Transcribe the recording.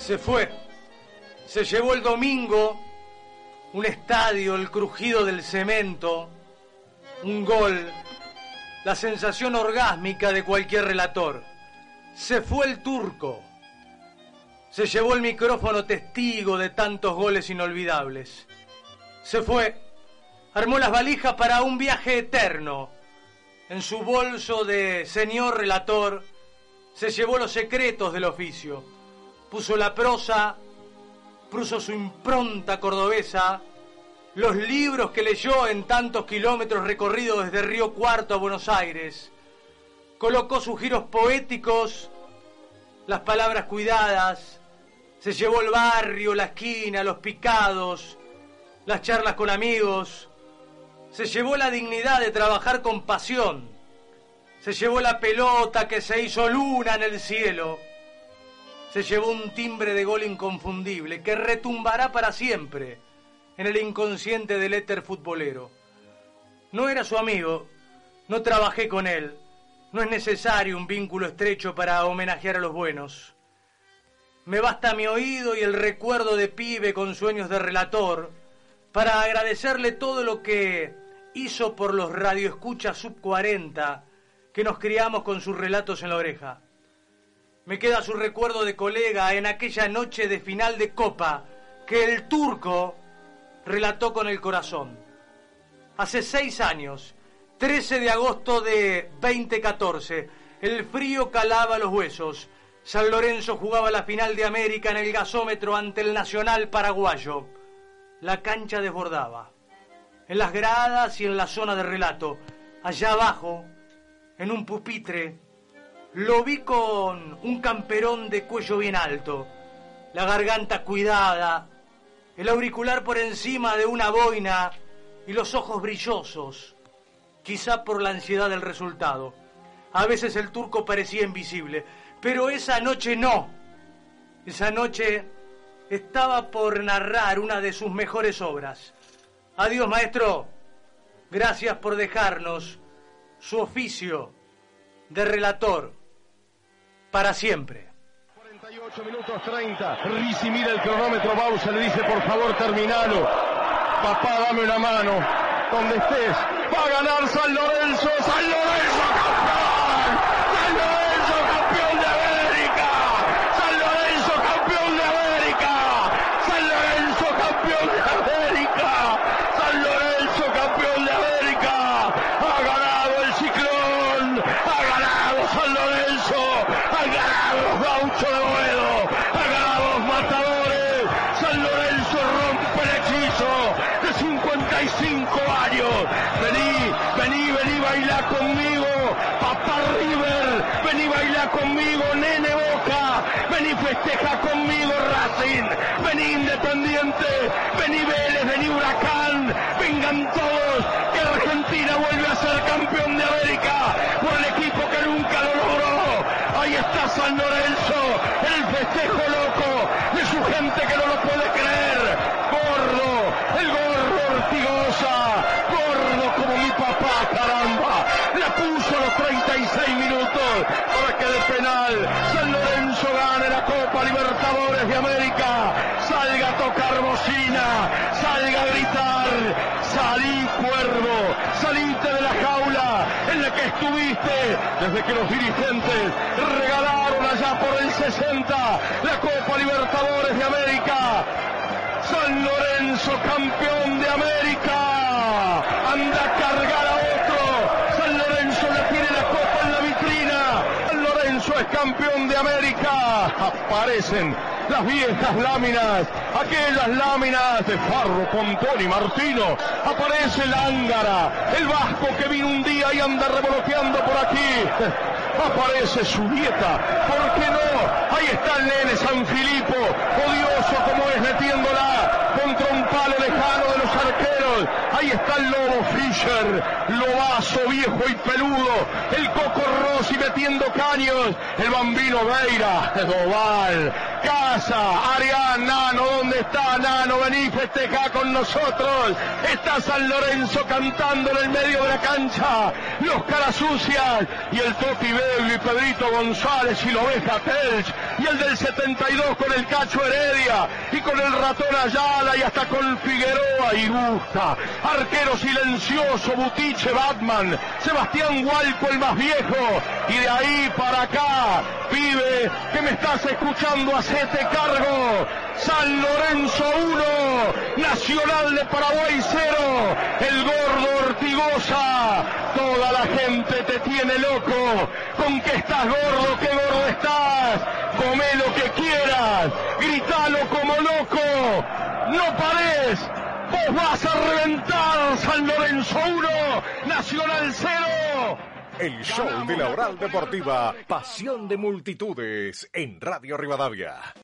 Se fue. Se llevó el domingo un estadio, el crujido del cemento, un gol, la sensación orgásmica de cualquier relator. Se fue el turco. Se llevó el micrófono testigo de tantos goles inolvidables. Se fue. Armó las valijas para un viaje eterno. En su bolso de señor relator se llevó los secretos del oficio puso la prosa, puso su impronta cordobesa, los libros que leyó en tantos kilómetros recorridos desde Río Cuarto a Buenos Aires, colocó sus giros poéticos, las palabras cuidadas, se llevó el barrio, la esquina, los picados, las charlas con amigos, se llevó la dignidad de trabajar con pasión, se llevó la pelota que se hizo luna en el cielo, se llevó un timbre de gol inconfundible que retumbará para siempre en el inconsciente del éter futbolero. No era su amigo, no trabajé con él, no es necesario un vínculo estrecho para homenajear a los buenos. Me basta mi oído y el recuerdo de pibe con sueños de relator para agradecerle todo lo que hizo por los radioescuchas sub 40 que nos criamos con sus relatos en la oreja. Me queda su recuerdo de colega en aquella noche de final de Copa que el turco relató con el corazón. Hace seis años, 13 de agosto de 2014, el frío calaba los huesos. San Lorenzo jugaba la final de América en el gasómetro ante el Nacional Paraguayo. La cancha desbordaba. En las gradas y en la zona de relato, allá abajo, en un pupitre, lo vi con un camperón de cuello bien alto, la garganta cuidada, el auricular por encima de una boina y los ojos brillosos, quizá por la ansiedad del resultado. A veces el turco parecía invisible, pero esa noche no. Esa noche estaba por narrar una de sus mejores obras. Adiós, maestro. Gracias por dejarnos su oficio de relator para siempre. 48 minutos 30. Risi mira el cronómetro. Bausa le dice, por favor, terminalo. Papá, dame una mano. Donde estés. Va a ganar San Lorenzo. San Lorenzo, campeón. San Lorenzo, campeón de América. San Lorenzo, campeón de América. San Lorenzo, campeón de América. San Lorenzo, campeón de América. Ha ganado el ciclón. Ha ganado San Lorenzo. Ha ganado los gauchos de matadores. San Lorenzo rompe hechizo de 55 años. Vení, vení, vení, baila conmigo. Papá River, vení, baila conmigo. Nene Boca, vení, festeja conmigo Racing. Vení Independiente, vení Vélez, vení Huracán. Vengan todos, que Argentina vuelve a ser campeón San Lorenzo, el festejo loco de su gente que no lo puede creer. Gordo, el gordo Ortigosa, gordo como mi papá, caramba. Le puso los 36 minutos para que de penal San Lorenzo gane la Copa Libertadores de América. Salga a tocar bocina, salga a gritar, salí cuervo, salite de la jaula, en la que estuviste desde que los dirigentes regalaron allá por el 60 la Copa Libertadores de América. San Lorenzo campeón de América. Anda a cargar a otro. San Lorenzo le tiene la copa en la vitrina. San Lorenzo es campeón de América. Aparecen las viejas láminas, aquellas láminas de Farro, Pontón y Martino. Aparece el ángara, el vasco que vino un día y anda revoloteando por aquí. Aparece su nieta, ¿por qué no? Ahí está el nene San Filipo, odioso como es metiéndola contra un palo lejano de los arqueros. Ahí está el lobo Fischer, lobazo viejo y peludo. El Coco Rossi metiendo caños. El bambino Veira, Doval, Casa, Arián, Nano, ¿dónde está Nano? Vení, festeja con nosotros. Está San Lorenzo cantando en el medio de la cancha. Los caras sucias. Y el Toti Bello y Pedrito González y la oveja Telch. Y el del 72 con el Cacho Heredia. Y con el ratón Ayala y hasta con Figueroa y Gusta. Arquero silencioso, Butiche, Batman. Sebastián Hualco el más viejo. Y de ahí para acá, pibe, que me estás escuchando, hacete cargo. San Lorenzo 1, Nacional de Paraguay 0, el gordo Ortigosa, toda la gente te tiene loco, con que estás gordo, qué gordo estás, come lo que quieras, gritalo como loco, no pares, vos vas a reventar San Lorenzo 1, Nacional 0. El show de la oral deportiva, pasión de multitudes en Radio Rivadavia.